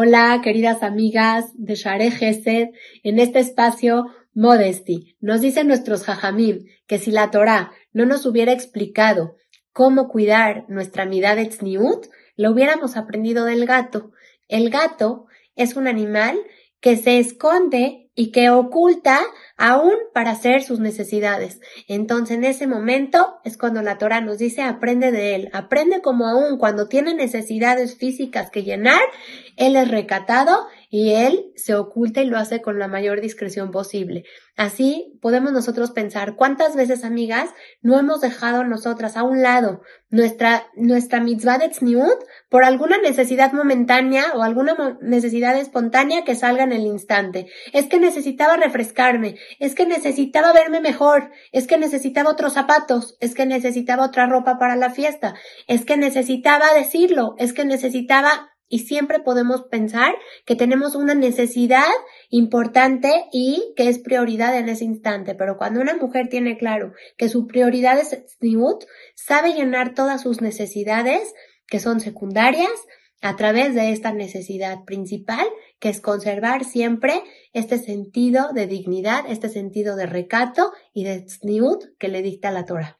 Hola, queridas amigas de Share Gesed, en este espacio Modesty. Nos dicen nuestros jajamim que si la Torah no nos hubiera explicado cómo cuidar nuestra de tzniut, lo hubiéramos aprendido del gato. El gato es un animal que se esconde y que oculta aún para hacer sus necesidades. Entonces en ese momento es cuando la Torah nos dice aprende de él, aprende como aún cuando tiene necesidades físicas que llenar, él es recatado y él se oculta y lo hace con la mayor discreción posible. Así podemos nosotros pensar cuántas veces, amigas, no hemos dejado nosotras a un lado nuestra, nuestra mitzvah de tzniut por alguna necesidad momentánea o alguna necesidad espontánea que salga en el instante. Es que necesitaba refrescarme, es que necesitaba verme mejor, es que necesitaba otros zapatos, es que necesitaba otra ropa para la fiesta, es que necesitaba decirlo, es que necesitaba y siempre podemos pensar que tenemos una necesidad importante y que es prioridad en ese instante. Pero cuando una mujer tiene claro que su prioridad es Tzniut, sabe llenar todas sus necesidades que son secundarias a través de esta necesidad principal, que es conservar siempre este sentido de dignidad, este sentido de recato y de Tzniut que le dicta la Torah.